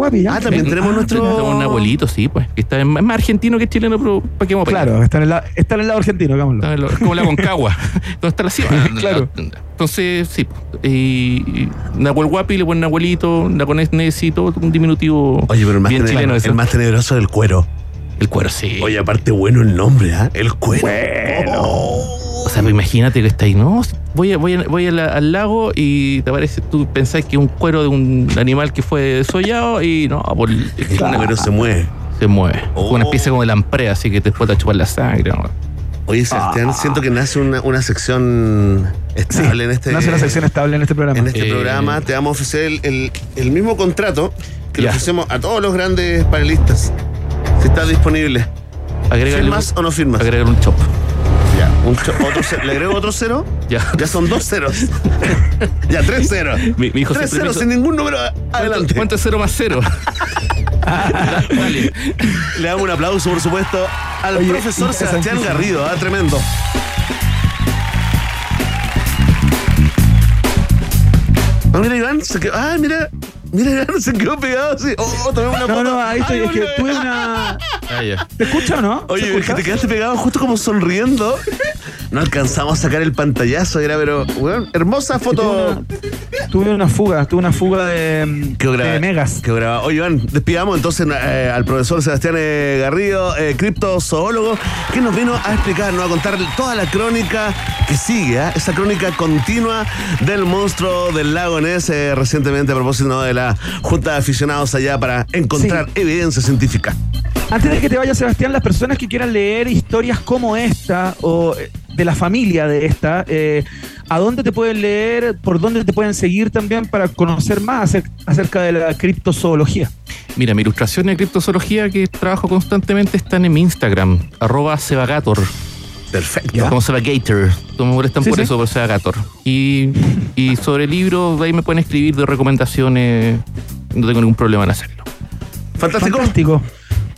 Guapi, ¿ya? Ah, también tenemos nuestro. Tenemos un abuelito, sí, pues. Que está en- es más argentino que chileno, pero ¿para qué vamos a? Claro, está en, el, está en el lado argentino, hagámoslo. Está en lo- Es como la Concagua. ¿Dónde está la cima? Claro. Entonces, sí. Y, y Nahuel Guapi le ponen abuelito, Naconés-Necito, un diminutivo Oye, pero el más, bien chileno el más tenebroso del cuero. El cuero, sí. Oye, aparte, bueno el nombre, ¿ah? El cuero. Oh. O sea, pues imagínate que está ahí, ¿no? Voy, a- voy, a- voy a la- al lago y te parece, tú pensás que es un cuero de un animal que fue desollado y no, por, es cuero se mueve. se mueve. Oh. Una especie como de lamprea, así que te puede chupar la sangre. ¿no? Oye, Sebastián, Ah. siento que nace una, una sección estable en este, No hace una sección estable en este programa. en este Eh. programa. Te vamos a ofrecer el, el- el mismo contrato que le Ya. ofrecemos a todos los grandes panelistas. Si estás disponible. Agrégale ¿Firmas un, o no firmas? agregar un chop. Ya. Un cho- otro ¿Le agrego otro cero? Ya. Ya son dos ceros. ya, tres ceros. Mi, mi hijo tres ceros hizo, sin ningún número adelante. ¿Cuánto es cero más cero? Dale. Le damos un aplauso, por supuesto, al Oye, profesor Sebastián. Garrido. ¿ah? Tremendo. Ah, mira, Iván, se quedó. Ah, mira. Mira, Iván se quedó pegado así. Oh, tomé una No, no, ahí estoy. Ay, Es que tuve una. Ah, ya. ¿Te escucha o no? ¿Se Oye, es escucha? que te quedaste pegado justo como sonriendo. No alcanzamos a sacar el pantallazo, era, pero, hermosa foto. tuve una fuga, tuve una fuga de, grabada. de megas. Quedó grabada. Oye, Iván, despidamos entonces eh, al profesor Sebastián eh, Garrido, eh, criptozoólogo, que nos vino a explicar, nos a contar toda la crónica que sigue, ¿ah? esa crónica continua del monstruo del lago Ness, recientemente a propósito de la Junta de Aficionados allá para encontrar evidencia científica. Antes de que te vaya, Sebastián, las personas que quieran leer historias como esta o de la familia de esta, eh, ¿a dónde te pueden leer? ¿Por dónde te pueden seguir también para conocer más acer- acerca de la criptozoología? Mira, mi ilustración de criptozoología que trabajo constantemente están en mi Instagram, arroba sebagator. Perfecto. Como Sebagator. No me molestan Sí, por sí. eso, por Sebagator. Y, y sobre libros, ahí me pueden escribir de recomendaciones. No tengo ningún problema en hacerlo. Fantástico. Fantástico.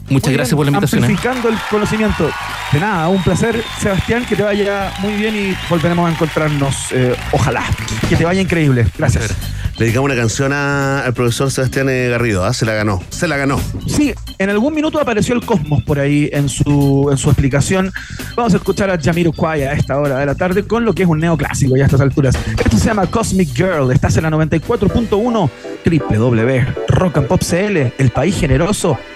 Muchas Muy gracias bien, por la invitación. ¿eh? Amplificando el conocimiento. De nada, un placer, Sebastián, que te vaya muy bien y volveremos a encontrarnos. eh, ojalá. Que te vaya increíble. Gracias. Le dedicamos una canción a- al profesor Sebastián eh, Garrido, ¿ah? se la ganó, se la ganó. Sí, en algún minuto apareció el cosmos por ahí en su, en su explicación. Vamos a escuchar a Jamiroquai a esta hora de la tarde con lo que es un neoclásico ya a estas alturas. Esto se llama Cosmic Girl. Estás en la 94.1 www. Rock and Pop CL, el país generoso,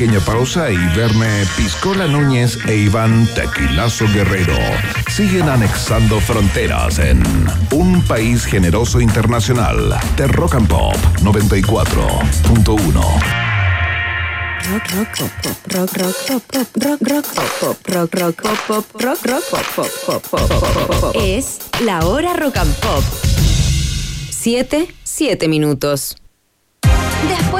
pequeña pausa y Verne Piscola Núñez e Iván Tequilazo Guerrero siguen anexando fronteras en Un País Generoso Internacional de Rock and Pop 94.1. Rock, rock, pop, rock, rock, pop, pop, rock, rock, pop, rock, rock, pop, pop, rock, rock, pop, pop, pop, pop, pop, pop, pop. Es la hora rock and pop. Siete, siete minutos. Después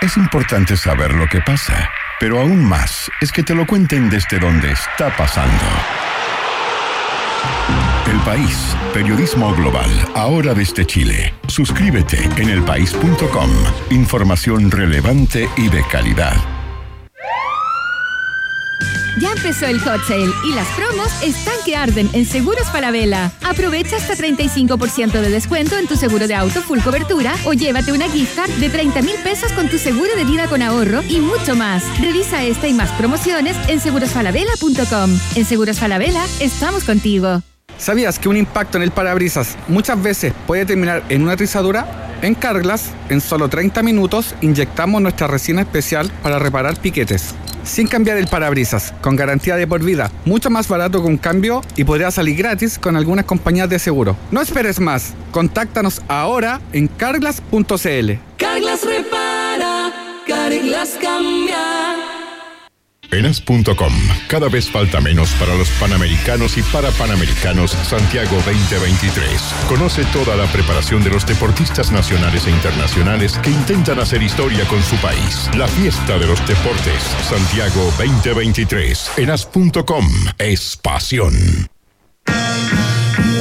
Es importante saber lo que pasa, pero aún más es que te lo cuenten desde donde está pasando. El País, periodismo global, ahora desde Chile. Suscríbete en elpaís.com. Información relevante y de calidad. Ya empezó el hot sale y las promos están que arden en Seguros Falabella. Aprovecha hasta 35% de descuento en tu seguro de auto full cobertura o llévate una gift card de 30 mil pesos con tu seguro de vida con ahorro y mucho más. Revisa esta y más promociones en segurosfalabella.com. En Seguros Falabella estamos contigo. ¿Sabías que un impacto en el parabrisas muchas veces puede terminar en una rizadura? En Carglass, en solo 30 minutos, inyectamos nuestra resina especial para reparar piquetes. Sin cambiar el parabrisas, con garantía de por vida, mucho más barato que un cambio y podría salir gratis con algunas compañías de seguro. No esperes más, contáctanos ahora en carglass.cl. Carglass repara, Carglass cambia. Enas.com. Cada vez falta menos para los panamericanos y para panamericanos Santiago 2023. Conoce toda la preparación de los deportistas nacionales e internacionales que intentan hacer historia con su país. La fiesta de los deportes Santiago 2023. Enas.com es pasión.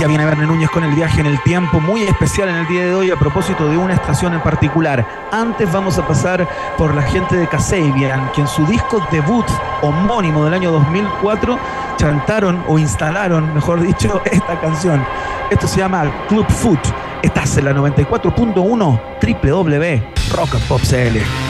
Ya viene Verne Núñez con el viaje en el tiempo, muy especial en el día de hoy a propósito de una estación en particular. Antes vamos a pasar por la gente de Kasabian, que en su disco debut homónimo del año 2004 chantaron o instalaron, mejor dicho, esta canción. Esto se llama Club Foot. Estás en la 94.1 www Rock and Pop CL.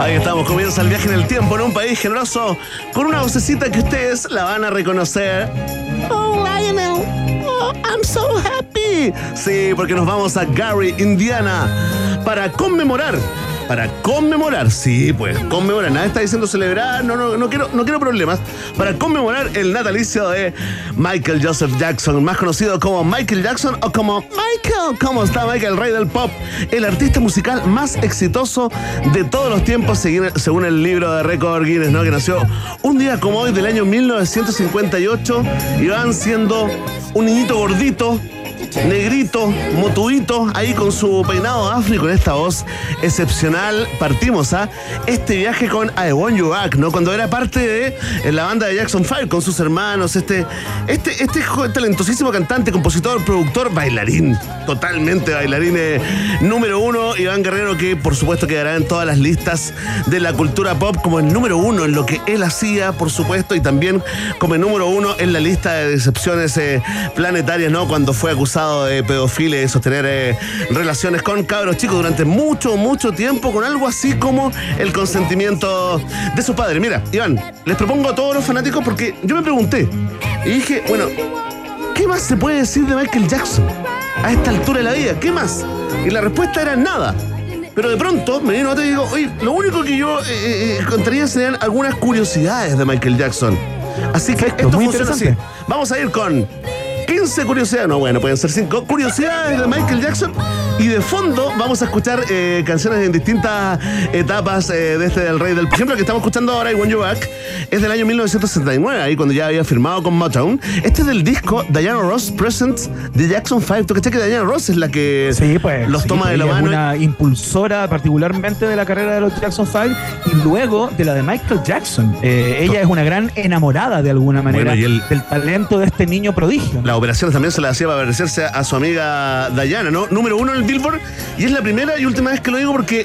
Ahí estamos, comienza el viaje en el tiempo en un país generoso con una vocecita que ustedes la van a reconocer. Oh, Lionel, oh, I'm so happy. Sí, porque nos vamos a Gary, Indiana, para conmemorar. Para conmemorar, sí, pues conmemorar. Nadie está diciendo celebrar, no, no, no quiero, no quiero problemas. Para conmemorar el natalicio de Michael Joseph Jackson, más conocido como Michael Jackson o como Michael. ¿Cómo está Michael, el rey del pop? El artista musical más exitoso de todos los tiempos, según el libro de récord Guinness, ¿no? Que nació un día como hoy del año 1958 y van siendo un niñito gordito negrito, motuito, ahí con su peinado afro y con esta voz excepcional, partimos a este viaje con I Want You Back, ¿no? Cuando era parte de eh, la banda de Jackson 5 con sus hermanos, este, este, este talentosísimo cantante, compositor, productor, bailarín, totalmente bailarín eh, número uno, Iván Guerrero, que por supuesto quedará en todas las listas de la cultura pop como el número uno en lo que él hacía, por supuesto, y también como el número uno en la lista de decepciones eh, planetarias, ¿no? Cuando fue acusado de pedofilia y de sostener eh, relaciones con cabros chicos durante mucho, mucho tiempo, con algo así como el consentimiento de su padre. Mira, Iván, les propongo a todos los fanáticos porque yo me pregunté y dije, bueno, ¿qué más se puede decir de Michael Jackson a esta altura de la vida? ¿Qué más? Y la respuesta era nada. Pero de pronto me vino otro y digo, oye, lo único que yo eh, eh, contaría serían algunas curiosidades de Michael Jackson. Así que Perfecto, esto muy funciona así. Vamos a ir con 15 curiosidades, no, bueno, pueden ser 5 curiosidades de Michael Jackson. Y de fondo vamos a escuchar eh, canciones en distintas etapas eh, de este del Rey del. Por ejemplo, que estamos escuchando ahora, I Want You Back, es del año 1969, ahí cuando ya había firmado con Motown. Este es del disco Diana Ross Presents de Jackson 5. ¿Tú cachai que Diana Ross es la que Sí, pues. los sí, toma de la ella es mano? una impulsora particularmente de la carrera de los Jackson 5 y luego de la de Michael Jackson. Eh, ella es una gran enamorada de alguna manera Bueno, y el- del talento de este niño prodigio. Las operaciones también se las hacía para parecerse a su amiga Diana, ¿no? Número uno en el Billboard. Y es la primera y última vez que lo digo porque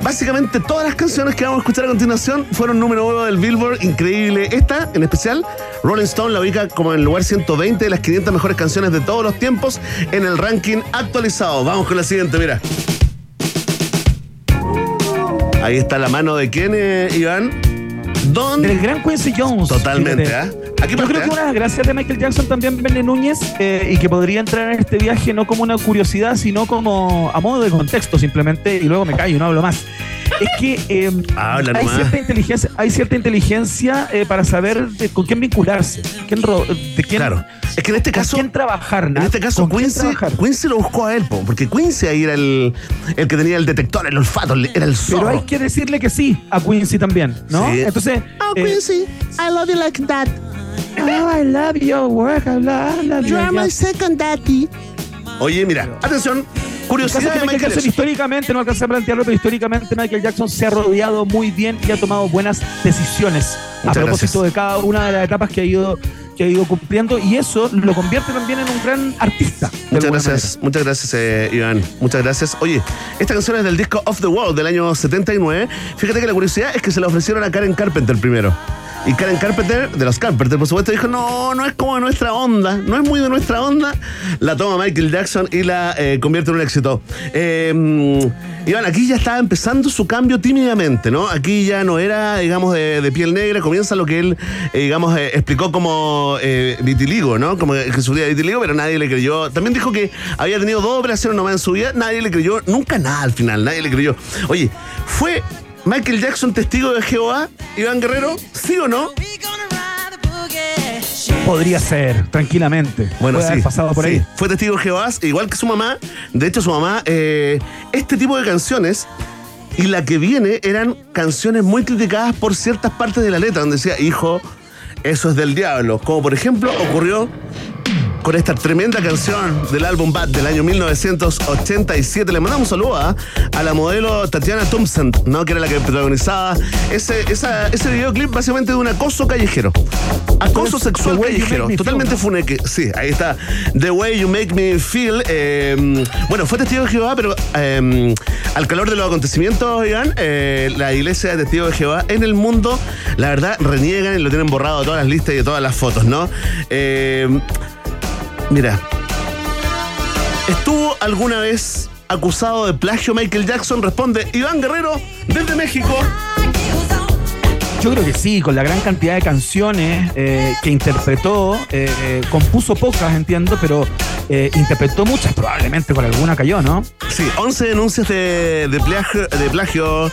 básicamente todas las canciones que vamos a escuchar a continuación fueron número uno del Billboard. Increíble. Esta, en especial, Rolling Stone la ubica como en el lugar 120 de las 500 mejores canciones de todos los tiempos en el ranking actualizado. Vamos con la siguiente, mira. Ahí está la mano de quién, eh, Iván. Don. Del gran Quincy Jones. Totalmente, fíjate. ¿ah? Aquí Yo creo que ¿ah? una de las gracias de Michael Jackson también Bene Núñez eh, y que podría entrar en este viaje no como una curiosidad, sino como a modo de contexto simplemente y luego me callo, no hablo más. Es que eh, Habla hay, nomás. cierta inteligencia, hay cierta inteligencia eh, para saber de- con quién vincularse, quién ro- de quién, Claro. Es que en este con caso. quién trabajar. En este caso, ¿Con quién Quincy, trabajar? Quincy lo buscó a él, po, porque Quincy ahí era el, el que tenía el detector, el olfato, el- era el zorro. Pero hay que decirle que sí a Quincy también, ¿no? Sí. Entonces, Oh, eh, Quincy, I love you like that. oh, I love your work, I love, I love You are my second daddy. Oye, mira, atención. Curiosidad de Michael Michael Jackson históricamente, no alcancé a plantearlo, pero históricamente Michael Jackson se ha rodeado muy bien y ha tomado buenas decisiones a propósito gracias. de cada una de las etapas que ha ido que ha ido cumpliendo y eso lo convierte también en un gran artista. Muchas gracias, muchas gracias, eh, Iván. Muchas gracias. Oye, esta canción es del disco Off the Wall del año 79. Fíjate que la curiosidad es que se la ofrecieron a Karen Carpenter primero. Y Karen Carpenter, de los Carpenter, por supuesto, dijo, no, no es como de nuestra onda, no es muy de nuestra onda. La toma Michael Jackson y la eh, convierte en un éxito. Eh, Iván, aquí ya estaba empezando su cambio tímidamente, ¿no? Aquí ya no era, digamos, de, piel negra, comienza lo que él, eh, digamos, eh, explicó como vitiligo, ¿no? Como que sufría vitiligo, pero nadie le creyó. También dijo que había tenido dos operaciones nomás en su vida, nadie le creyó, nunca nada al final, nadie le creyó. Oye, ¿fue Michael Jackson testigo de Jehová, Iván Guerrero? ¿Sí o no? Podría ser, tranquilamente. Bueno, Puede sí. haber pasado por sí. ahí. Fue testigo de Jehová, igual que su mamá. De hecho, su mamá, eh, este tipo de canciones y la que viene eran canciones muy criticadas por ciertas partes de la letra, donde decía, hijo, eso es del diablo. Como por ejemplo ocurrió con esta tremenda canción del álbum Bad del año 1987. Le mandamos un saludo a, a la modelo Tatiana Thompson, ¿no? que era la que protagonizaba ese, esa- ese videoclip básicamente de un acoso callejero. Acoso sexual callejero, totalmente funeque. Sí, ahí está. The Way You Make Me Feel. eh, bueno, fue testigo de Jehová, pero eh, al calor de los acontecimientos, oigan, eh, la iglesia de testigos de Jehová en el mundo, la verdad, reniegan y lo tienen borrado de todas las listas y de todas las fotos, ¿no? Eh, mira, ¿estuvo alguna vez acusado de plagio Michael Jackson? Responde Iván Guerrero desde México. Yo creo que sí, con la gran cantidad de canciones eh, que interpretó, eh, eh, compuso pocas, entiendo, pero interpretó muchas, probablemente con alguna cayó, ¿no? Sí, 11 denuncias de, de plagio, de plagio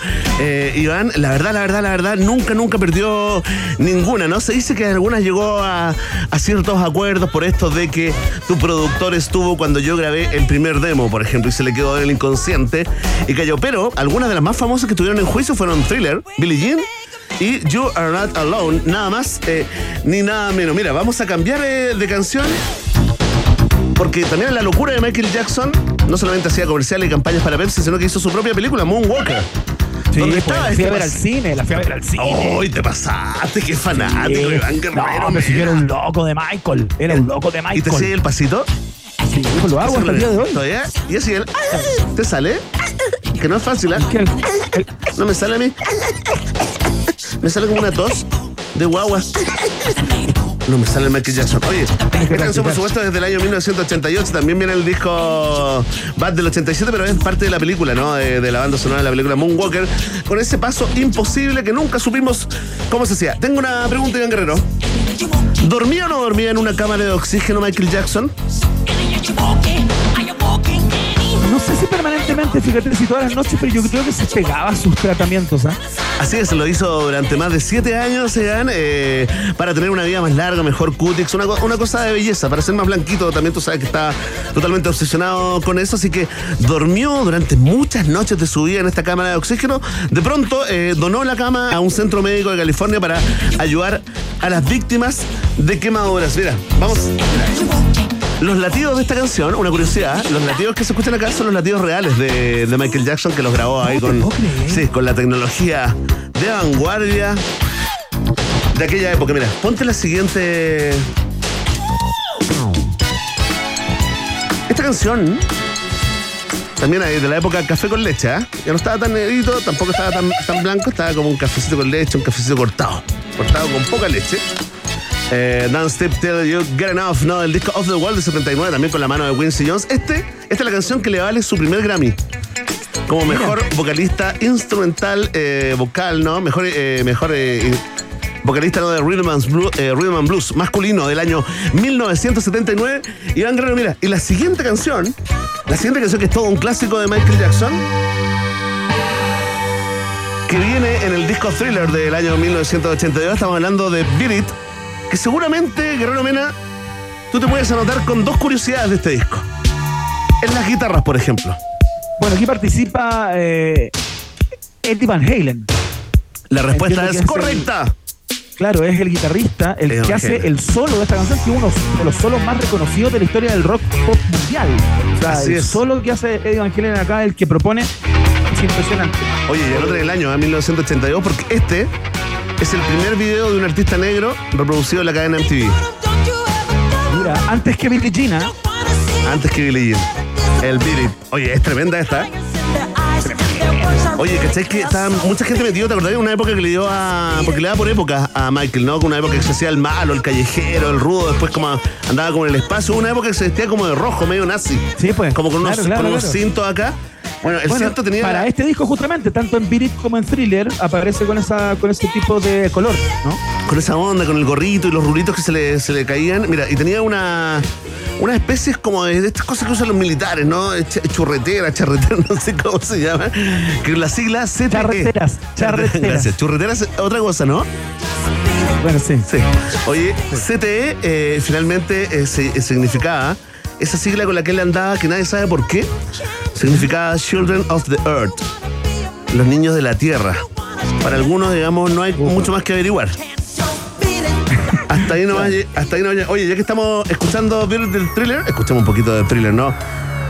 Iván. La verdad, la verdad, la verdad, nunca, nunca perdió ninguna, ¿no? Se dice que algunas llegó a, a ciertos acuerdos por esto de que tu productor estuvo cuando yo grabé el primer demo, por ejemplo, y se le quedó en el inconsciente y cayó. Pero algunas de las más famosas que estuvieron en juicio fueron Thriller, Billie Jean y You Are Not Alone, nada más eh, ni nada menos. Mira, vamos a cambiar eh, de canción. Porque también la locura de Michael Jackson no solamente hacía comerciales y campañas para Pepsi, sino que hizo su propia película, Moonwalker. Sí, ¿Dónde pues, estaba la fui este a ver al cine, la fui a ver al cine. ¡Ay, te pasaste! ¡Qué fanático! Sí. Iván Guerrero, no, pero si era un loco de Michael. Era un loco de ¿Y te Michael. sigue el pasito? Sí, pues lo hago hasta el día de hoy. ¿Todavía? ¿Y así el... ¿Te sale? Que no es fácil, ¿eh? No me sale a mí. Me sale como una tos de guagua. No me sale el Michael Jackson. Oye, esta canción, por supuesto, desde el año 1988. También viene el disco Bad del 87, pero es parte de la película, ¿no? De, de la banda sonora de la película Moonwalker. Con ese paso imposible que nunca supimos cómo se hacía. Tengo una pregunta, Iván Guerrero. ¿Dormía o no dormía en una cámara de oxígeno Michael Jackson? Permanentemente, fíjate, si todas las noches, pero yo creo que se pegaba a sus tratamientos, ¿ah? Así es, lo hizo durante más de siete años, Egan, eh, para tener una vida más larga, mejor cutix, una, una cosa de belleza, para ser más blanquito. También tú sabes que está totalmente obsesionado con eso, así que dormió durante muchas noches de su vida en esta cámara de oxígeno. De pronto eh, donó la cama a un centro médico de California para ayudar a las víctimas de quemaduras. Mira, vamos. Los latidos de esta canción, una curiosidad, los latidos que se escuchan acá son los latidos reales de, de Michael Jackson que los grabó ahí te con, sí, con la tecnología de vanguardia de aquella época. Mira, ponte la siguiente. Esta canción también ahí de la época café con leche, ¿ah? Ya no estaba tan negrito, tampoco estaba tan, tan blanco, estaba como un cafecito con leche, un cafecito cortado. Cortado con poca leche. Eh, Don't Step Till You Get Enough, ¿no? El disco Off the Wall de 79, también con la mano de Quincy Jones. Este, esta es la canción que le vale su primer Grammy. Como mejor vocalista instrumental, eh, vocal, ¿no? Mejor, eh, mejor eh, vocalista ¿no? de Rhythm and, Blues, eh, Rhythm and Blues masculino del año 1979. Iván Guerrero, mira, y la siguiente canción, la siguiente canción que es todo un clásico de Michael Jackson, que viene en el disco Thriller del año 1982, estamos hablando de Beat It, que seguramente, Guerrero Mena, tú te puedes anotar con dos curiosidades de este disco. En las guitarras, por ejemplo. Bueno, aquí participa eh, Eddie Van Halen. La respuesta es es correcta. Claro, es el guitarrista, el Eddie que hace el solo de esta canción, que es uno de los solos más reconocidos de la historia del rock pop mundial. O sea, Así el es. solo que hace Eddie Van Halen acá, el que propone, es impresionante. Oye, y el otro del año, ¿eh? 1982, porque este es el primer video de un artista negro reproducido en la cadena MTV. Mira, antes que Billie Jean, ¿ah? Antes que Billie Jean. El It. Oye, es tremenda esta. ¿eh? Oye, ¿cachai? Que estaba mucha gente metido, ¿te acordás? de Una época que le dio a. Porque le da por época a Michael, ¿no? Una época que se hacía el malo, el callejero, el rudo, después como andaba como en el espacio. Una época que se vestía como de rojo, medio nazi. Sí, pues. Como con unos, Claro, claro, con unos claro. cintos acá. Bueno, el Bueno, tenía. para este disco justamente, tanto en Beat It como en Thriller, aparece con esa con ese tipo de color, ¿no? con esa onda, con el gorrito y los rulitos que se le, se le caían. Mira, y tenía una. Una especie como de, estas cosas que usan los militares, ¿no? Ch- churretera, charretera, no sé cómo se llama. Que la sigla CTE. Charreteras, charreteras. Gracias. Churreteras otra cosa, ¿no? Bueno, sí. Sí. Oye, CTE eh, finalmente eh, se- eh, significaba esa sigla con la que él andaba, que nadie sabe por qué, significaba Children of the Earth, los niños de la tierra. Para algunos, digamos, no hay mucho más que averiguar. Hasta ahí nomás, lle- hasta ahí lle- Oye, ya que estamos escuchando del thriller, escuchemos un poquito del thriller, ¿no?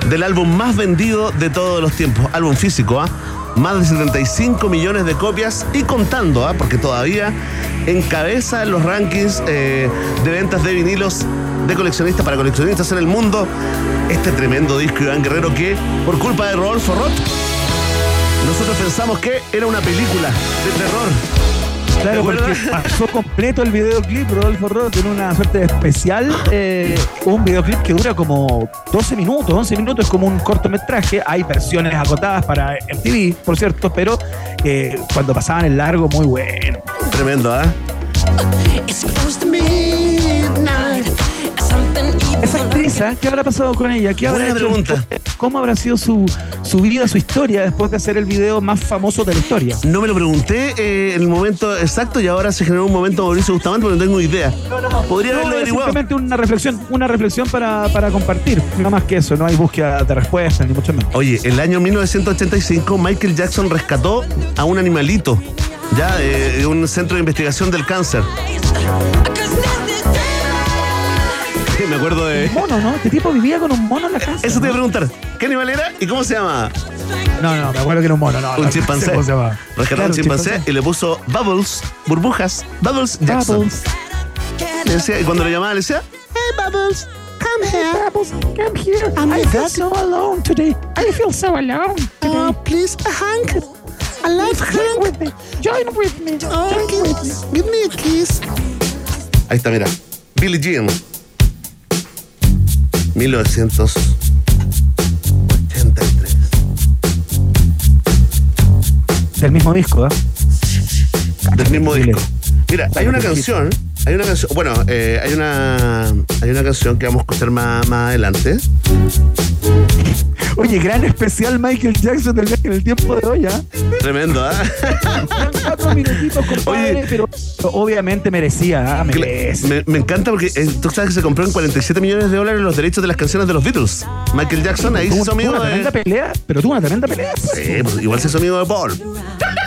Del álbum más vendido de todos los tiempos, álbum físico, ¿ah? Más de 75 millones de copias y contando, ¿ah? Porque todavía encabeza en los rankings eh, de ventas de vinilos de coleccionistas para coleccionistas en el mundo este tremendo disco de Iván Guerrero que, por culpa de Rodolfo Roth, nosotros pensamos que era una película de terror. Claro, ¿Te porque pasó completo el videoclip, Rodolfo Roth, en una suerte de especial, eh, un videoclip que dura como 12 minutos, 11 minutos, es como un cortometraje, hay versiones acotadas para MTV, por cierto, pero eh, cuando pasaban el largo, muy bueno. Tremendo, ¿ah? ¿Qué habrá pasado con ella? ¿Qué habrá Buena hecho pregunta. ¿Cómo habrá sido su, su vida, su historia después de hacer el video más famoso de la historia? No me lo pregunté eh, en el momento exacto y ahora se generó un momento Mauricio Bustamante, pero no tengo idea. Podría No, haberlo es averiguado. simplemente una reflexión, una reflexión para, para compartir. No más que eso, no hay búsqueda de respuestas, ni mucho menos. Oye, el año 1985 Michael Jackson rescató a un animalito, ya eh, de un centro de investigación del cáncer. Me acuerdo de... Un mono, ¿no? Este tipo vivía con un mono en la casa. Eso te iba a preguntar. ¿Qué animal era y cómo se llama? No, no, me acuerdo que era un mono, no. Un no, chimpancé. ¿Cómo se llama? Rescató Claro, un chimpancé y le puso Bubbles, burbujas, Bubbles Jackson. Bubbles. Le decía- y cuando le llamaba le decía, Hey Bubbles, come here. Bubbles, come here. I feel so alone today. I feel so alone today. Oh, please, hug. A life Join with me. Join with me. Join with me. Give me a kiss. Ahí está, mira. Billie Jean. 1983. Del mismo disco, ¿eh? Del mismo disco. Mira, hay una canción. Hay una canción. Bueno, eh, hay una. Hay una canción que vamos a escuchar más, más adelante. Oye, gran especial Michael Jackson del viaje en el tiempo de hoy, ¿ah? Tremendo, ¿ah? Cuatro minutitos, compadre, Oye. pero obviamente merecía, ¿ah? Merece. Me, me encanta porque eh, tú sabes que se compró en 47 millones de dólares los derechos de las canciones de los Beatles. Michael Jackson ahí se hizo amigo una tremenda de. pelea, pero tuvo una tremenda pelea. Sí, pues, igual se hizo amigo de Paul.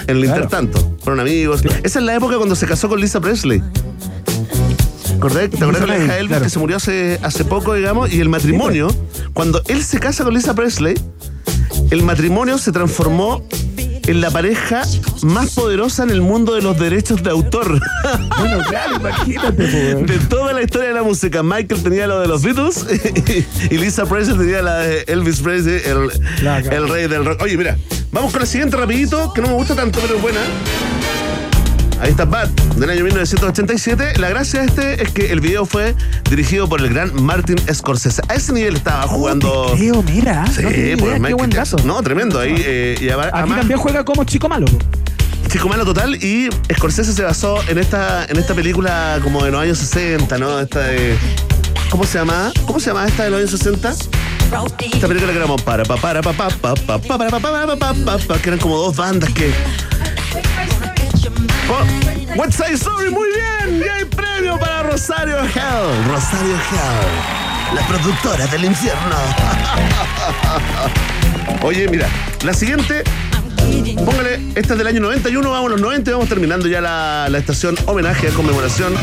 En el Claro. intertanto. Fueron amigos. Esa es la época cuando se casó con Lisa Presley. ¿Acordás? ¿Te acuerdas de Elvis claro. que se murió hace, hace poco, digamos? Y el matrimonio, cuando él se casa con Lisa Presley, el matrimonio se transformó en la pareja más poderosa en el mundo de los derechos de autor. Bueno, claro, imagínate. De toda la historia de la música, Michael tenía lo de los Beatles y Lisa Presley tenía la de Elvis Presley, el, el rey del rock. Oye, mira, vamos con la siguiente rapidito, que no me gusta tanto, pero es buena. Ahí está Bad, del año 1987. La gracia de este es que el video fue dirigido por el gran Martin Scorsese. A ese nivel estaba jugando... Oh, te creo, mira. Sí, no idea, pues qué buen dato. No, tremendo. Ahí, eh, y además- Aquí también juega como chico malo. Chico Malo Total y Scorsese se basó en esta, en esta película como de los años 60, ¿no? Esta de. ¿Cómo se llama? ¿Cómo se llama esta de los años 60? Esta película que era como para pa para pa pa pa pa pa para pa para pa pa pa pa que eran como dos bandas que. Oh, West Side Story, muy bien. Y hay premio para Rosario Hell. Rosario Hell, la productora del infierno. Oye, mira, la siguiente Póngale, esta es del año 91, vamos a los 90 y vamos terminando ya la, la estación homenaje, conmemoración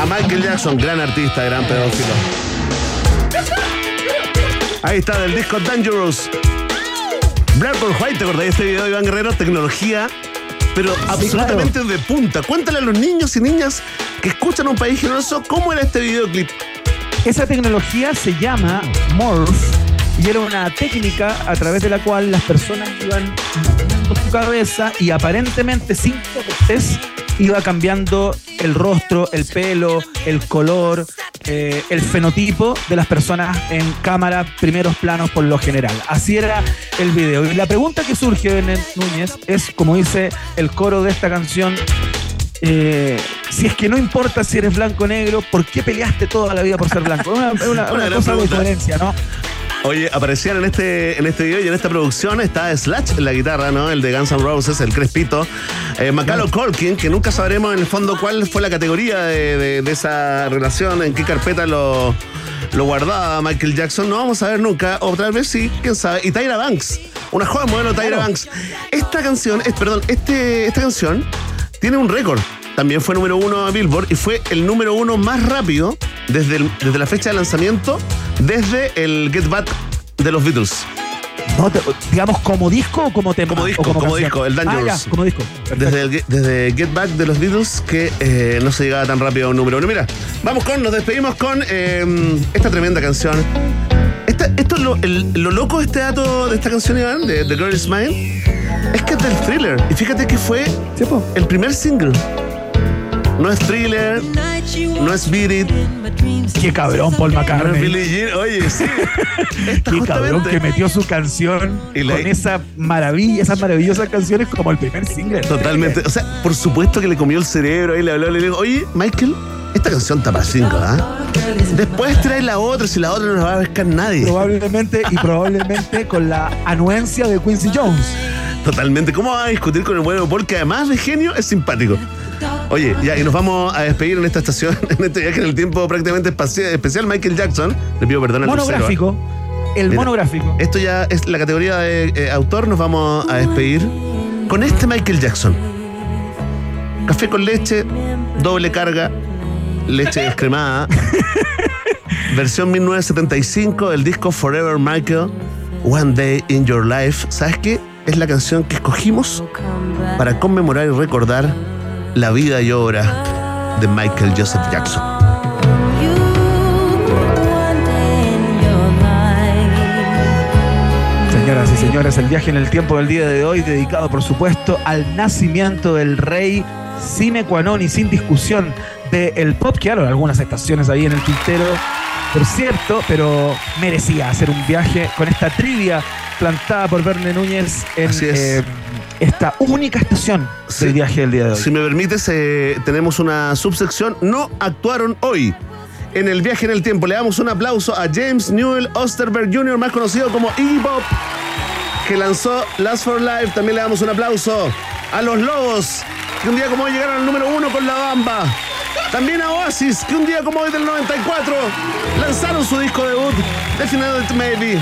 a Michael Jackson, gran artista, gran pedófilo. Ahí está, del disco Dangerous. Blackboard White, ¿te acordás de este video de Iván Guerrero? Tecnología, pero absolutamente de punta. Cuéntale a los niños y niñas que escuchan un país generoso cómo era este videoclip. Esa tecnología se llama Morph y era una técnica a través de la cual las personas iban moviendo su cabeza y aparentemente sin cortes iba cambiando el rostro, el pelo, el color, eh, el fenotipo de las personas en cámara, primeros planos por lo general. Así era el video. Y la pregunta que surge, Benet Núñez, es, como dice el coro de esta canción, eh, si es que no importa si eres blanco o negro, ¿por qué peleaste toda la vida por ser blanco? Es una, es una- Una una gran cosa de coherencia, ¿no? Oye, aparecían en este, en este video y en esta producción está Slash en la guitarra, ¿no? El de Guns N' Roses, el Crespito. Eh, Macaulay Culkin, que nunca sabremos en el fondo cuál fue la categoría de, de- de esa relación, en qué carpeta lo, lo guardaba Michael Jackson. No vamos a ver nunca, o tal vez sí, quién sabe. Y Tyra Banks, una joven modelo Tyra Banks. Esta canción, es, perdón, este, esta canción tiene un récord. También fue número uno a Billboard y fue el número uno más rápido desde, el- desde la fecha de lanzamiento, desde el Get Back de los Beatles. No, te- digamos, como disco o como tema. Como disco, como canción? disco, el Dangerous. Ah, ya, como disco. Desde, el desde Get Back de los Beatles que eh, no se llegaba tan rápido a un número uno. Mira, vamos con, nos despedimos con eh, esta tremenda canción. Esta- esto es lo, el- lo loco de este dato de esta canción, Iván, de The Girl Is Mine, es que es del thriller. Y fíjate que fue Sí, el primer single. No es thriller, no es Beat It, Qué cabrón, Paul no es McCartney. Billie Jean. Oye, sí. Esta Qué cabrón justamente- que metió su canción Y la- con esa maravilla, esas maravillosas canciones como el primer single. Totalmente. O sea, por supuesto que le comió el cerebro y le habló le dijo, oye, Michael, esta canción está para cinco, ¿ah? Después trae la otra, si la otra no la va a pescar nadie. Probablemente y probablemente con la anuencia de Quincy Jones. Totalmente. ¿Cómo va a discutir con el bueno Paul, que además de genio es simpático? Oye, ya, y nos vamos a despedir en esta estación, en este viaje en el tiempo prácticamente especial. Michael Jackson, le pido perdón al tercero, ¿ah? Monográfico. El Mira, monográfico. Esto ya es la categoría de eh, autor. Nos vamos a despedir con este Michael Jackson. Café con leche, doble carga, leche descremada. versión 1975 del disco Forever Michael, One Day in Your Life. ¿Sabes qué? Es la canción que escogimos para conmemorar y recordar la vida y obra de Michael Joseph Jackson. Señoras y señores, el viaje en el tiempo del día de hoy, dedicado por supuesto al nacimiento del rey sine qua non y sin discusión del pop, que ahora algunas estaciones ahí en el tintero, por cierto, pero merecía hacer un viaje con esta trivia plantada por Verne Núñez en Así es. eh, esta única estación Sí. del viaje del día de hoy. Si me permites, eh, tenemos una subsección. No actuaron hoy. En el viaje en el tiempo le damos un aplauso a James Newell Osterberg Jr., más conocido como Iggy Pop, que lanzó Last for Life. También le damos un aplauso a los Lobos, que un día como hoy llegaron al número uno con La Bamba. También a Oasis, que un día como hoy del 94 lanzaron su disco debut, Definite Maybe.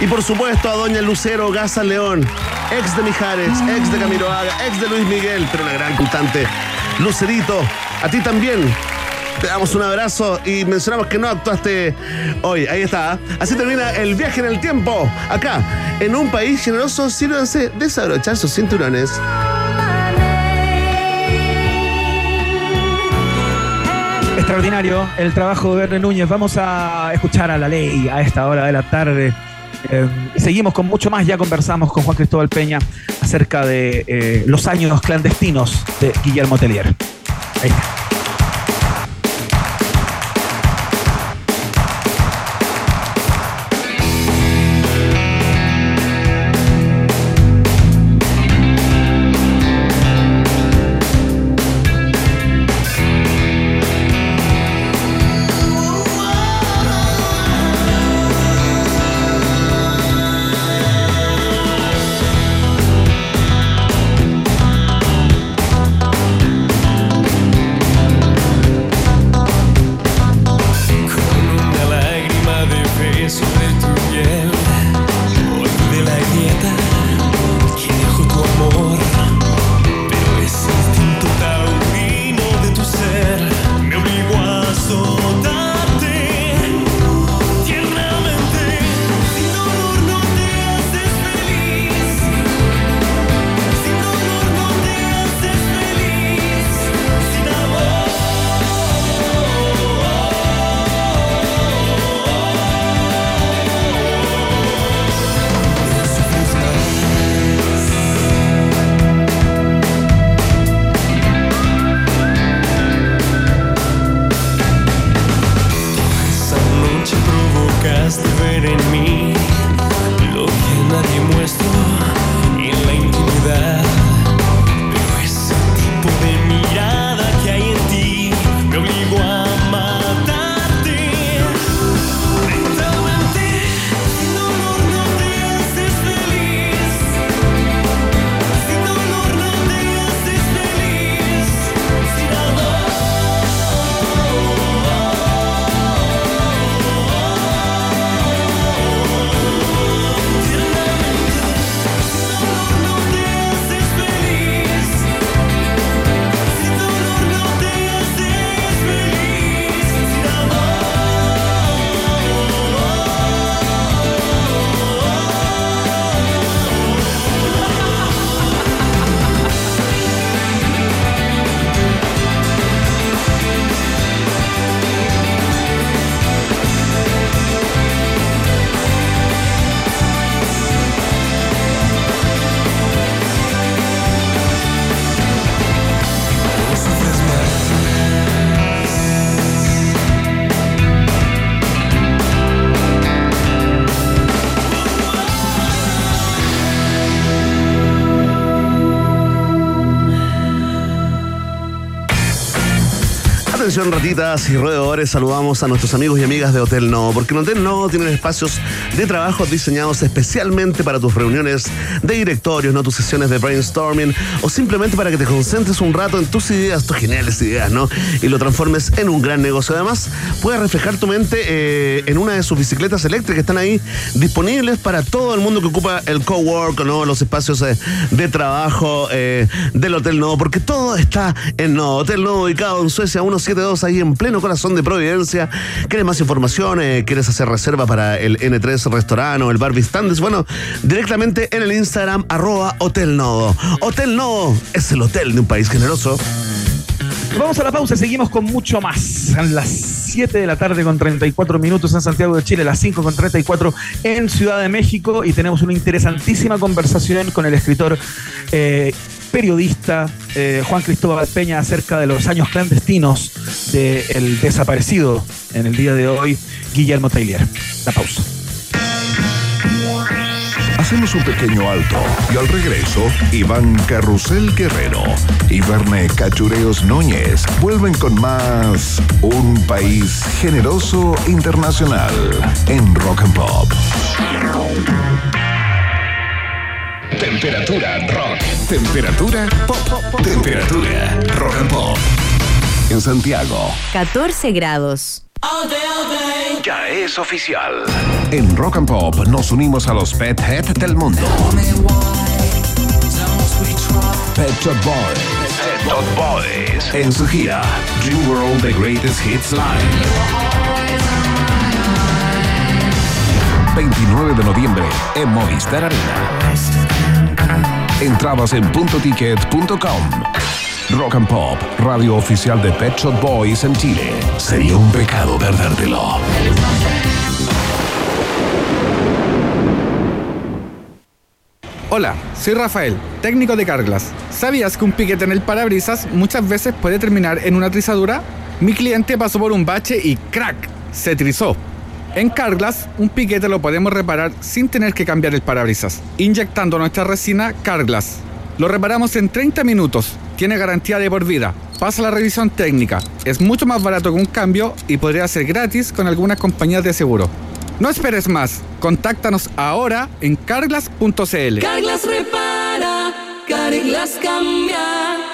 Y por supuesto a Doña Lucero Gaza León, ex de Mijares, ex de Camiroaga, ex de Luis Miguel, pero una gran cantante. Lucerito, a ti también. Te damos un abrazo y mencionamos que no actuaste hoy. Ahí está. Así termina el viaje en el tiempo. Acá, en un país generoso, sírvanse desabrochar sus cinturones. Extraordinario el trabajo de Verne Núñez. Vamos a escuchar a la ley a esta hora de la tarde. Eh, seguimos con mucho más. Ya conversamos con Juan Cristóbal Peña acerca de eh, los años clandestinos de Guillermo Tellier. Ahí está. en mí lo que nadie muestra. Atención ratitas y roedores, saludamos a nuestros amigos y amigas de Hotel No, porque en Hotel No tienen espacios de trabajo diseñados especialmente para tus reuniones de directorios, no tus sesiones de brainstorming o simplemente para que te concentres un rato en tus ideas, tus geniales ideas, ¿no? Y lo transformes en un gran negocio. Además, puedes reflejar tu mente eh, en una de sus bicicletas eléctricas que están ahí disponibles para todo el mundo que ocupa el cowork, ¿no? Los espacios eh, de trabajo eh, del Hotel No, porque todo está en No. Hotel No, ubicado en Suecia 172, ahí en pleno corazón de Providencia. ¿Quieres más información? Eh, ¿Quieres hacer reserva para el N3 restaurante o el bar Vistandes? Bueno, directamente en el Instagram, arroba Hotel Nodo. Hotel Nodo es el hotel de un país generoso. Vamos a la pausa seguimos con mucho más. A las 7 de la tarde con 34 minutos en Santiago de Chile, las 5 con 34 en Ciudad de México y tenemos una interesantísima conversación con el escritor eh, periodista eh, Juan Cristóbal Peña acerca de los años clandestinos del desaparecido en el día de hoy Guillermo Tailier. La pausa. Hacemos un pequeño alto y al regreso, Iván Carrusel Guerrero y Verne Cachureos Núñez vuelven con más Un País Generoso Internacional en Rock and Pop. Temperatura rock. Temperatura pop. Temperatura rock and pop. En Santiago 14 grados. ya es oficial. En Rock and Pop nos unimos a los Pet Head del mundo. Pet Shop Boys. Pet Boys. En su gira Dream World The Greatest Hits Live. 29 de noviembre en Movistar Arena. Entradas en puntoticket.com. Rock and Pop, radio oficial de Pet Shop Boys en Chile. Sería un pecado perdértelo. Hola, soy Rafael, técnico de Carglass. ¿Sabías que un piquete en el parabrisas muchas veces puede terminar en una trizadura? Mi cliente pasó por un bache y ¡crack! se trizó. En Carglass, un piquete lo podemos reparar sin tener que cambiar el parabrisas, inyectando nuestra resina Carglass. Lo reparamos en 30 minutos, tiene garantía de por vida, pasa la revisión técnica, es mucho más barato que un cambio y podría ser gratis con algunas compañías de seguro. No esperes más, contáctanos ahora en carglass.cl. Carglass repara, Carglass cambia.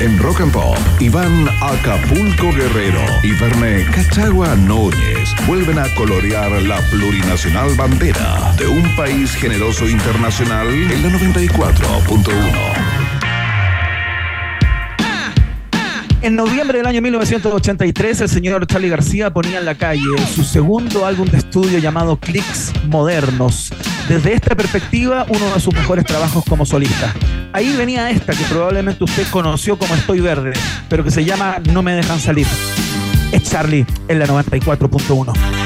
En Rock and Pop, Iván Acapulco Guerrero y Verne Cachagua Núñez vuelven a colorear la plurinacional bandera de un país generoso internacional en la 94.1. En noviembre del año 1983, el señor Charlie García ponía en la calle su segundo álbum de estudio llamado Clicks Modernos. Desde esta perspectiva, uno de sus mejores trabajos como solista. Ahí venía esta que probablemente usted conoció como Estoy Verde, pero que se llama No me dejan salir. Es Charlie en la 94.1.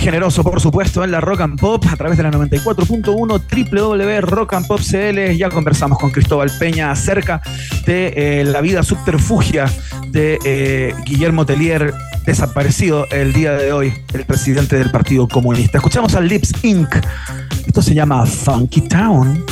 generoso, por supuesto, en la Rock and Pop a través de la 94.1 www.rockandpop.cl. Ya conversamos con Cristóbal Peña acerca de eh, la vida subterfugia de eh, Guillermo Tellier, desaparecido el día de hoy, el presidente del Partido Comunista. Escuchamos a Lips Inc. Esto se llama Funky Town.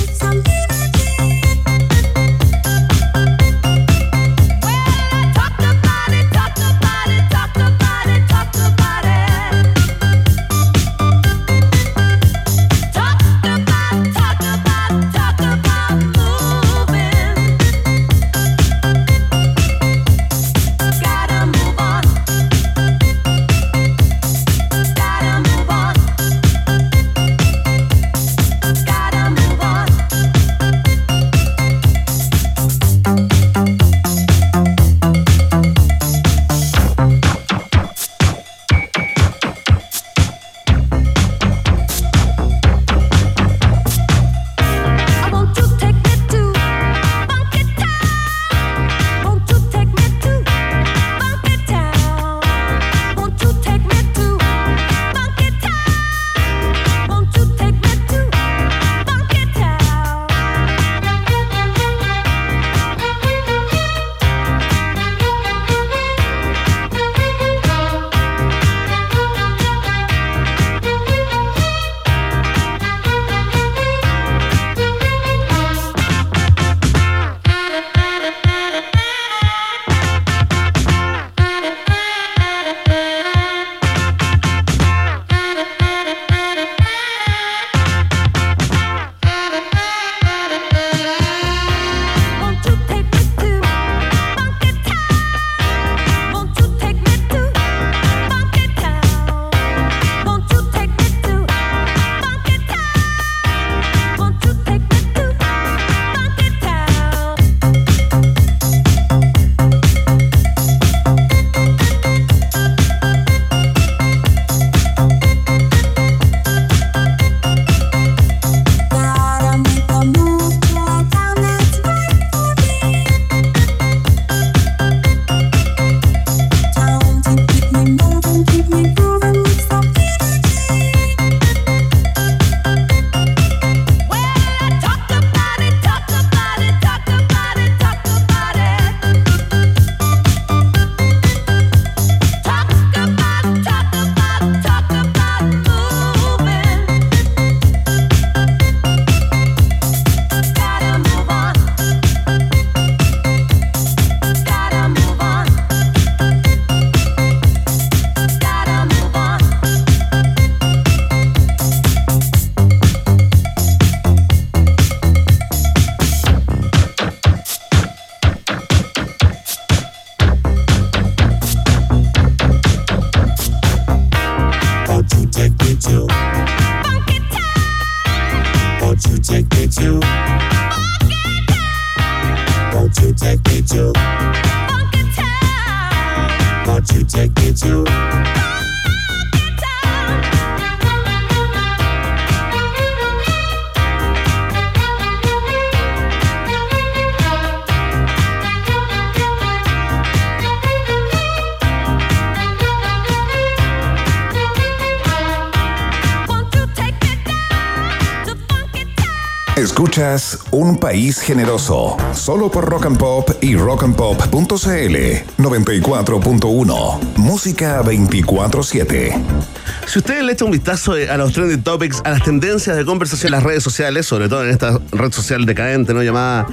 País Generoso, solo por Rock and Pop y rockandpop.cl 94.1, música 24/7. Si ustedes le echan un vistazo eh, a los trending topics, a las tendencias de conversación en las redes sociales, sobre todo en esta red social decadente, ¿no? Llamada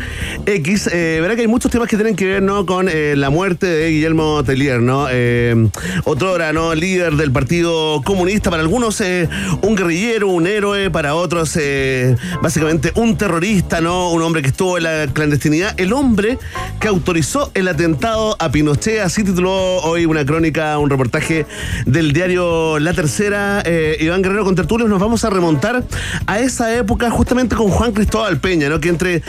X, eh, verá que hay muchos temas que tienen que ver, ¿no? Con eh, la muerte de Guillermo Tellier, ¿no? Eh, otrora, ¿no? Líder del Partido Comunista, para algunos eh, un guerrillero, un héroe, para otros básicamente un terrorista, ¿no? Un hombre que estuvo en la clandestinidad, el hombre que autorizó el atentado a Pinochet, así tituló hoy una crónica, un reportaje del diario La Tercera, eh, Iván Guerrero con Tertulios, nos vamos a remontar a esa época justamente con Juan Cristóbal Peña, ¿no? Que entre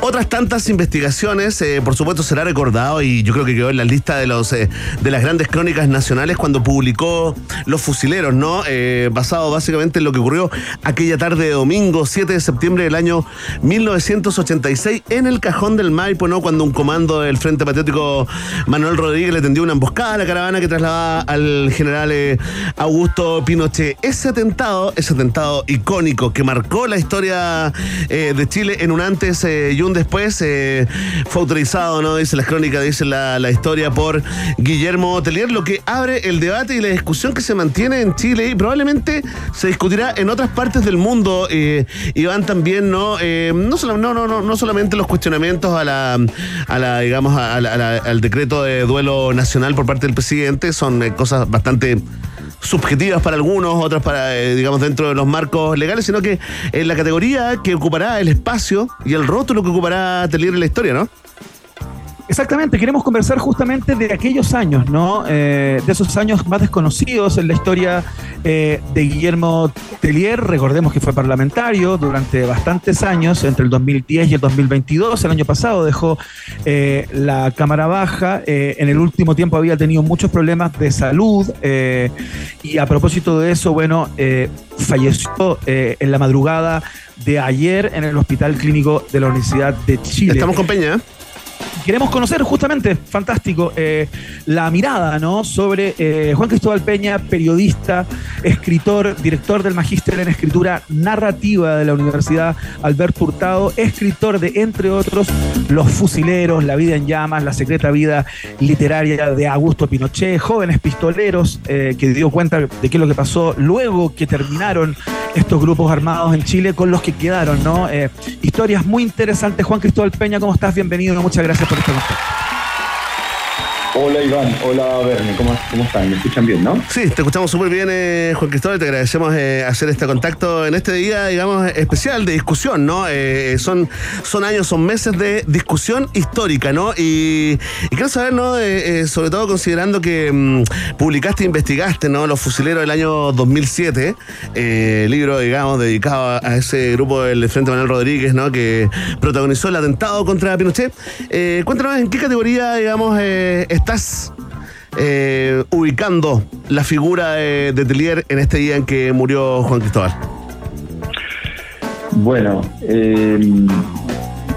otras tantas investigaciones, eh, por supuesto será recordado y yo creo que quedó en la lista de los eh, de las grandes crónicas nacionales cuando publicó Los Fusileros, ¿no? Basado básicamente en lo que ocurrió aquella tarde de domingo, 7 de septiembre del año 1986, en el cajón del Maipo, ¿no? Cuando un comando del Frente Patriótico Manuel Rodríguez le tendió una emboscada a la caravana que trasladaba al general Augusto Pinochet. Ese atentado, ese atentado icónico que marcó la historia eh, de Chile en un antes eh, y un después, eh, fue autorizado, ¿no? Dice las crónicas, dice la, la historia por Guillermo Tellier, lo que abre el debate y la discusión que se mantiene en Chile y probablemente se discutirá en otras partes del mundo. y van también, ¿no? No, solo- no, no, no, no solamente los cuestionamientos a la, a la digamos, a la- al decreto de duelo nacional por parte del presidente, son cosas bastante subjetivas para algunos, otras para, eh, digamos, dentro de los marcos legales, sino que en la categoría que ocupará el espacio y el rótulo que ocupará Telier en la historia, ¿no? Exactamente, queremos conversar justamente de aquellos años, ¿no? Eh, de esos años más desconocidos en la historia eh, de Guillermo Tellier. Recordemos que fue parlamentario durante bastantes años, entre el 2010 y el 2022. El año pasado dejó eh, la Cámara Baja. eh, en el último tiempo había tenido muchos problemas de salud. eh, y a propósito de eso, bueno, eh, falleció en la madrugada de ayer en el Hospital Clínico de la Universidad de Chile Estamos con Peña. Queremos conocer justamente, fantástico, eh, la mirada ¿no? sobre eh, Juan Cristóbal Peña, periodista, escritor, director del Magíster en Escritura Narrativa de la Universidad Alberto Hurtado, escritor de, entre otros, Los Fusileros, La Vida en Llamas, La Secreta Vida Literaria de Augusto Pinochet, Jóvenes Pistoleros, eh, que dio cuenta de qué es lo que pasó luego que terminaron estos grupos armados en Chile con los que quedaron, ¿no? Eh, historias muy interesantes. Juan Cristóbal Peña, ¿cómo estás? Bienvenido, muchas gracias por este contacto. Hola Iván, hola Verne, ¿cómo, cómo están? ¿Me escuchan bien, no? Sí, te escuchamos súper bien, eh, Juan Cristóbal. Te agradecemos eh, hacer este contacto en este día, digamos, especial de discusión, ¿no? Eh, son, son años, son meses de discusión histórica, ¿no? Y, quiero saber, ¿no? Sobre todo considerando que mm, publicaste e investigaste, ¿no? Los fusileros del año 2007, eh, libro, digamos, dedicado a, ese grupo del Frente Manuel Rodríguez, ¿no? Que protagonizó el atentado contra Pinochet. Cuéntanos en qué categoría, digamos, eh, estás eh, ubicando la figura de, de en este día en que murió Juan Cristóbal? Bueno, eh,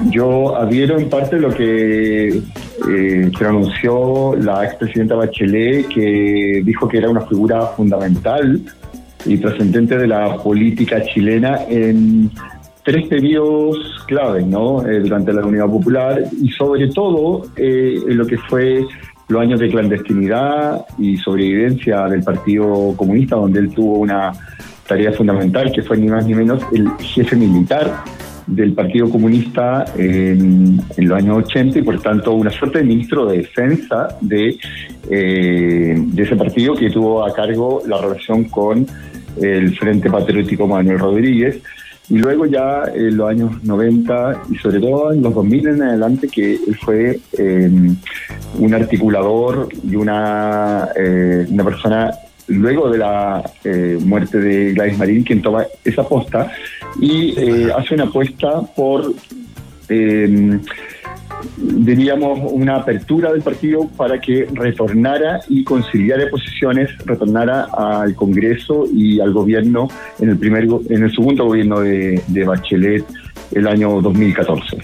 yo adhiero en parte lo que eh, pronunció la expresidenta Bachelet, que dijo que era una figura fundamental y trascendente de la política chilena en tres periodos claves, ¿no? Eh, durante la Unidad Popular y sobre todo eh, en lo que fue los años de clandestinidad y sobrevivencia del Partido Comunista, donde él tuvo una tarea fundamental, que fue ni más ni menos el jefe militar del Partido Comunista en, los años 80 y por tanto una suerte de ministro de defensa de, eh, de ese partido que tuvo a cargo la relación con el Frente Patriótico Manuel Rodríguez. Y luego ya en los años 90 y sobre todo en los 2000 en adelante que fue eh, un articulador y una, eh, una persona luego de la eh, muerte de Gladys Marín, quien toma esa posta y eh, hace una apuesta por, eh, diríamos, una apertura del partido para que retornara y conciliara posiciones, retornara al Congreso y al gobierno en el, primer, en el segundo gobierno de, de Bachelet el año 2014.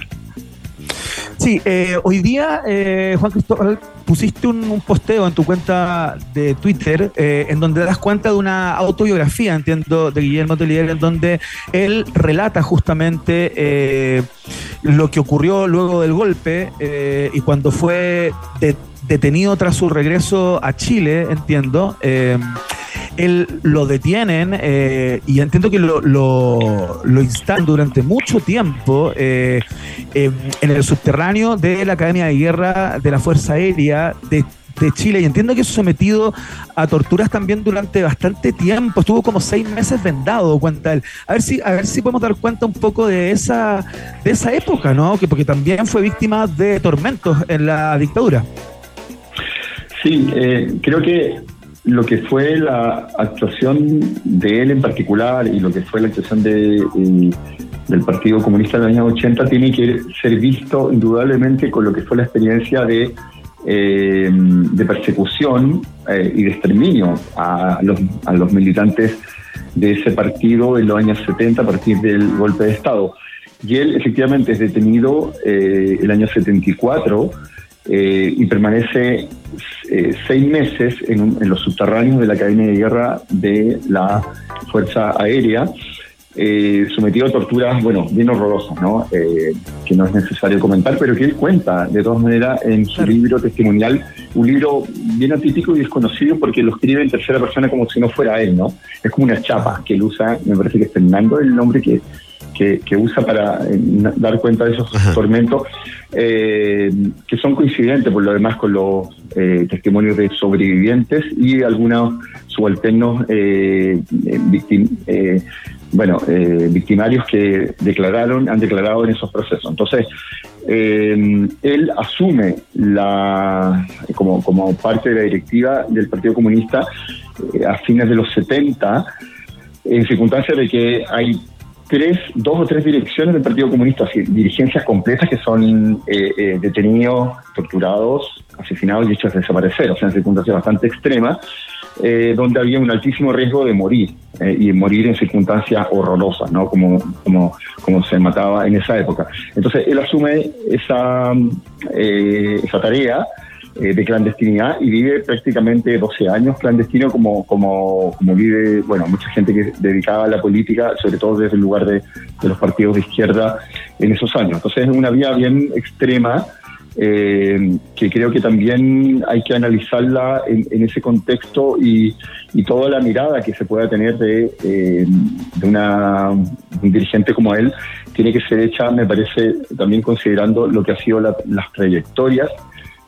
Sí, eh, hoy día, eh, Juan Cristóbal, pusiste un, posteo en tu cuenta de Twitter eh, en donde das cuenta de una autobiografía, entiendo, de Guillermo Tellier, en donde él relata justamente eh, lo que ocurrió luego del golpe eh, y cuando fue de- detenido tras su regreso a Chile, entiendo. Él lo detienen eh, y entiendo que lo, lo, instan durante mucho tiempo eh, eh, en el subterráneo de la Academia de Guerra de la Fuerza Aérea de, de Chile y entiendo que es sometido a torturas también durante bastante tiempo, estuvo como seis meses vendado, cuenta él. A ver si, a ver si podemos dar cuenta un poco de esa, de esa época, ¿no? Que porque también fue víctima de tormentos en la dictadura. Sí, eh, creo que lo que fue la actuación de él en particular y lo que fue la actuación de, eh, del Partido Comunista en los años 80 tiene que ser visto indudablemente con lo que fue la experiencia de, eh, de persecución eh, y de exterminio a los, a los militantes de ese partido en los años 70 a partir del golpe de Estado. Y él efectivamente es detenido eh, el año 74 eh, y permanece eh, seis meses en, un- en los subterráneos de la Academia de Guerra de la Fuerza Aérea, eh, sometido a torturas, bueno, bien horrorosas, ¿no? Que no es necesario comentar, pero que él cuenta, de todas maneras, en su libro testimonial, un libro bien atípico y desconocido porque lo escribe en tercera persona como si no fuera él, ¿no? Es como una chapa que él usa, me parece que es Fernando el nombre que, que, que usa para eh, dar cuenta de esos tormentos, eh, que son coincidentes por lo demás con los eh, testimonios de sobrevivientes y algunos subalternos eh, victim- bueno, victimarios que declararon, han declarado en esos procesos. Entonces, él asume la como, como parte de la directiva del Partido Comunista a fines de los 70, en circunstancias de que hay tres, dos o tres direcciones del Partido Comunista, dirigencias completas que son eh, eh, detenidos, torturados, asesinados y hechos desaparecer, o sea, en circunstancias bastante extremas, eh, donde había un altísimo riesgo de morir, eh, y morir en circunstancias horrorosas, ¿no? Como, como, como se mataba en esa época. Entonces, él asume esa, esa tarea eh, de clandestinidad y vive prácticamente 12 años clandestino como, como, como vive, bueno, mucha gente que es dedicada a la política, sobre todo desde el lugar de, de los partidos de izquierda en esos años. Entonces es una vía bien extrema eh, que creo que también hay que analizarla en, en ese contexto y, y toda la mirada que se pueda tener de, eh, de una, un dirigente como él tiene que ser hecha, me parece, también considerando lo que ha sido la- las trayectorias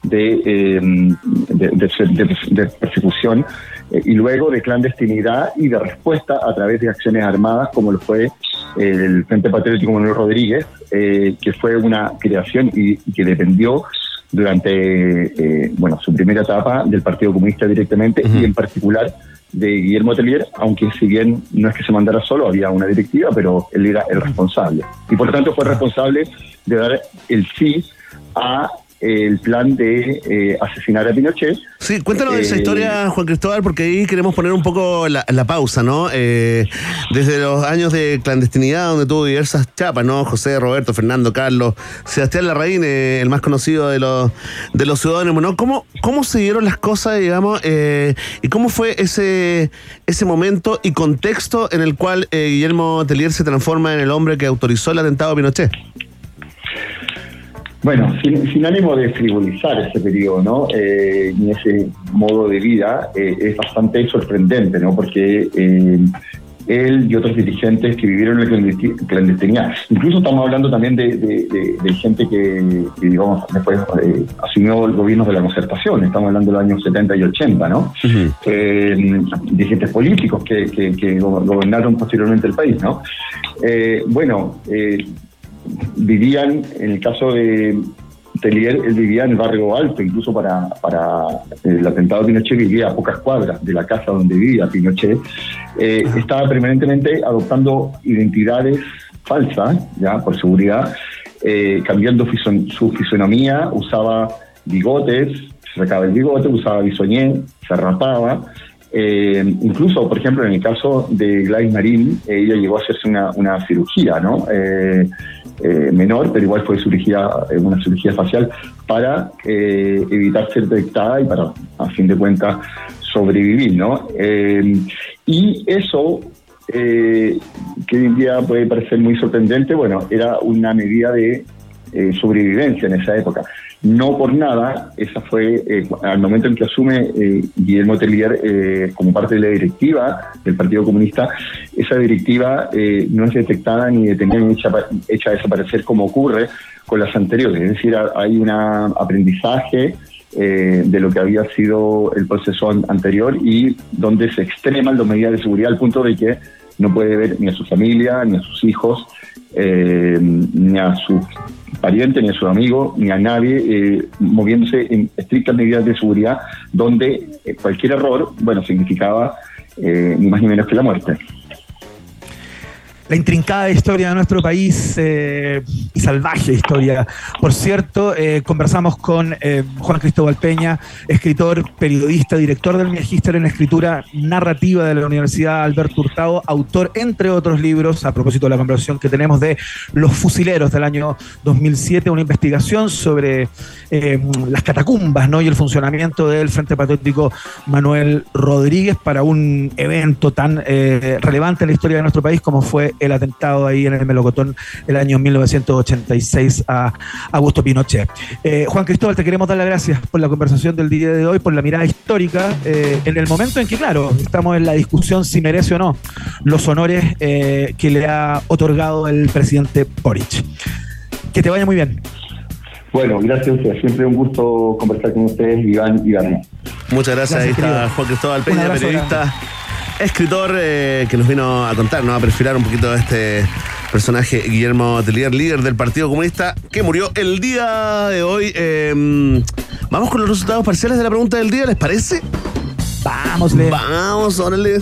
de, eh, de, de- de- de persecución eh, y luego de clandestinidad y de respuesta a través de acciones armadas como lo fue el Frente Patriótico Manuel Rodríguez, eh, que fue una creación y, y que dependió durante eh, bueno su primera etapa del Partido Comunista directamente y en particular de Guillermo Tellier, aunque si bien no es que se mandara solo, había una directiva, pero él era el responsable. Y por lo tanto fue responsable de dar el sí a el plan de eh, asesinar a Pinochet. Sí, cuéntanos esa Eh, historia, Juan Cristóbal, porque ahí queremos poner un poco la, la pausa, ¿no? Eh, desde los años de clandestinidad, donde tuvo diversas chapas, ¿no? José, Roberto, Fernando, Carlos, Sebastián Larraín, eh, el más conocido de los, de los ciudadanos, ¿no? ¿Cómo, ¿Cómo se dieron las cosas, digamos, eh, y cómo fue ese, ese momento y contexto en el cual eh, Guillermo Tellier se transforma en el hombre que autorizó el atentado a Pinochet? Bueno, sin, sin ánimo de frivolizar ese periodo, ¿no? Eh, ni ese modo de vida, eh, es bastante sorprendente, ¿no? Porque eh, él y otros dirigentes que vivieron en la clandesti- clandestinidad, incluso estamos hablando también de, de- de- de gente que, que, digamos, después eh, asumió el gobierno de la concertación, estamos hablando de los años 70 y 80, ¿no? Eh, dirigentes políticos que, que- que go- gobernaron posteriormente el país, ¿no? Eh, bueno, eh, vivían, en el caso de, Telier, él vivía en el barrio alto, incluso para, para el atentado de Pinochet vivía a pocas cuadras de la casa donde vivía Pinochet. Eh, estaba permanentemente adoptando identidades falsas, ya por seguridad, eh, cambiando fison- su fisonomía, usaba bigotes, se sacaba el bigote, usaba bisoñé, se rapaba. Eh, incluso, por ejemplo, en el caso de Gladys Marín, eh, ella llegó a hacerse una, cirugía, ¿no? Eh, menor, pero igual fue cirugía, una cirugía facial para evitar ser detectada y para, a fin de cuentas, sobrevivir, ¿no? Y eso, que hoy en día puede parecer muy sorprendente, bueno, era una medida de sobrevivencia en esa época. No por nada, esa fue, eh, al momento en que asume eh, Guillermo Tellier eh, como parte de la directiva del Partido Comunista, esa directiva eh, no es detectada ni detenida ni hecha, hecha desaparecer como ocurre con las anteriores. Es decir, ha- hay un aprendizaje eh, de lo que había sido el proceso an- anterior y donde se extreman las medidas de seguridad al punto de que no puede ver ni a su familia, ni a sus hijos, eh, ni a sus parientes, ni a sus amigos, ni a nadie, eh, moviéndose en estrictas medidas de seguridad, donde cualquier error, bueno, significaba eh, ni más ni menos que la muerte. La intrincada historia de nuestro país eh, y salvaje historia. Por cierto, eh, conversamos con eh, Juan Cristóbal Peña, escritor, periodista, director del Magíster en Escritura Narrativa de la Universidad Alberto Hurtado, autor, entre otros libros, a propósito de la conversación que tenemos de Los Fusileros del año 2007, una investigación sobre las catacumbas ¿no? y el funcionamiento del Frente Patriótico Manuel Rodríguez para un evento tan relevante en la historia de nuestro país como fue el atentado ahí en el Melocotón el año 1986 a Augusto Pinochet. Eh, Juan Cristóbal, te queremos dar las gracias por la conversación del día de hoy, por la mirada histórica, eh, en el momento en que, claro, estamos en la discusión si merece o no los honores eh, que le ha otorgado el presidente Boric. Que te vaya muy bien. Bueno, gracias a ustedes. Siempre un gusto conversar con ustedes, Iván y. Muchas gracias. Gracias, Ahí está. Juan Cristóbal Peña, periodista, escritor, eh, que nos vino a contar, ¿no? a perfilar un poquito este personaje, Guillermo Telier, líder del Partido Comunista, que murió el día de hoy. Eh, Vamos con los resultados parciales de la pregunta del día, ¿les parece? Vamos. Vamos, órale.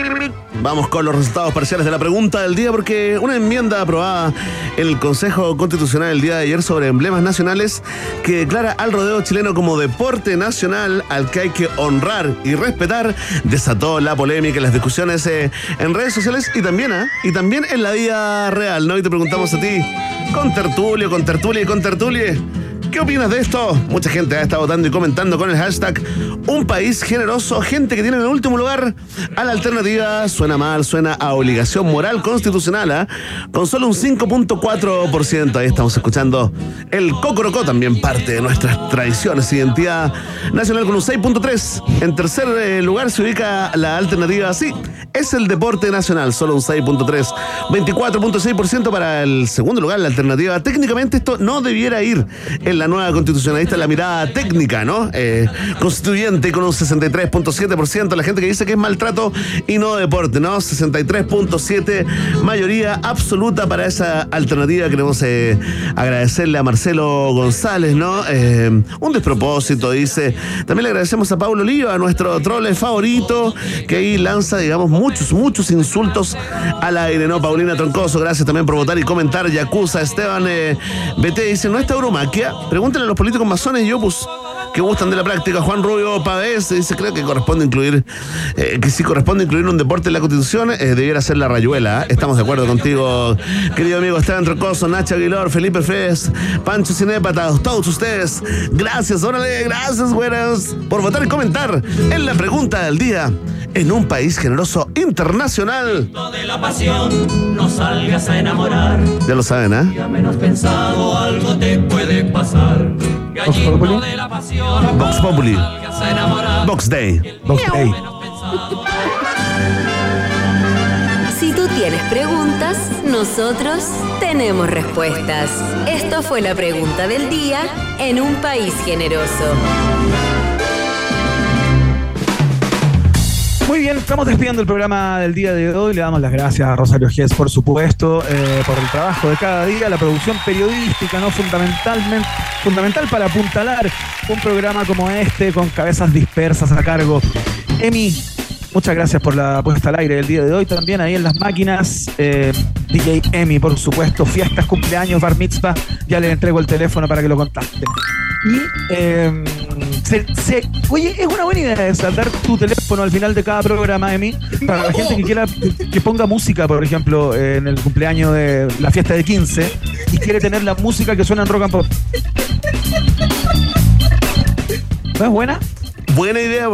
Vamos con los resultados parciales de la pregunta del día porque una enmienda aprobada en el Consejo Constitucional el día de ayer sobre emblemas nacionales que declara al rodeo chileno como deporte nacional al que hay que honrar y respetar desató la polémica y las discusiones eh, en redes sociales y también, ¿ah? y también en la vida real, ¿no? Y te preguntamos a ti, con tertulio, con tertulia y con tertulie. ¿Qué opinas de esto? Mucha gente ha estado votando y comentando con el hashtag Un país generoso, gente que tiene en el último lugar a la alternativa. Suena mal, suena a obligación moral constitucional, ¿ah? con solo un 5.4%. Ahí estamos escuchando el Cocorocó, también parte de nuestras tradiciones, identidad nacional con un 6.3%. En tercer eh, lugar se ubica la alternativa, sí, es el deporte nacional, solo un 6.3%. 24.6% para el segundo lugar, la alternativa. Técnicamente esto no debiera ir en la nueva está la mirada técnica, ¿no? Eh, constituyente con un 63.7%. La gente que dice que es maltrato y no deporte, ¿no? 63.7%. Mayoría absoluta para esa alternativa. Queremos eh, agradecerle a Marcelo González, ¿no? Eh, un despropósito, dice. También le agradecemos a Pablo Oliva, nuestro trole favorito, que ahí lanza, digamos, muchos, muchos insultos al aire, ¿no? Paulina Troncoso, gracias también por votar y comentar. Yacuza, Esteban BT dice, ¿no está euromaquia? Pregúntenle a los políticos masones y opus que gustan de la práctica. Juan Rubio Pavés dice, creo que corresponde incluir, eh, que si corresponde incluir un deporte en la Constitución, eh, debiera ser la rayuela. ¿eh? Estamos de acuerdo contigo, querido amigo Esteban Troncoso, Nacho Aguilar, Felipe Fez, Pancho Cinépata, todos ustedes. Gracias, órale, gracias, buenas, por votar y comentar en la pregunta del día. En un país generoso internacional. de la pasión, no salgas a enamorar. Ya lo saben, ¿ah? Ya menos pensado, algo te puede pasar. Pasión, Vox Populi. Vox Day. Vox Day. Menos pensado, tienes preguntas, nosotros tenemos respuestas. Esto fue la pregunta del día en un país generoso. Muy bien, estamos despidiendo el programa del día de hoy. Le damos las gracias a Rosario Gess, por supuesto, eh, por el trabajo de cada día, la producción periodística, ¿no? Fundamentalmente, fundamental para apuntalar un programa como este con cabezas dispersas a cargo. Emi, muchas gracias por la puesta al aire del día de hoy. También ahí en las máquinas, eh, DJ Emi, por supuesto, fiestas, cumpleaños, bar mitzvah. Ya le entrego el teléfono para que lo contacten. Y eh, se- oye, es una buena idea esa, tu teléfono al final de cada programa, Emi, para la gente que quiera que ponga música, por ejemplo, en el cumpleaños de la fiesta de 15 y quiere tener la música que suena en rock and pop. ¿No es buena? Buena idea,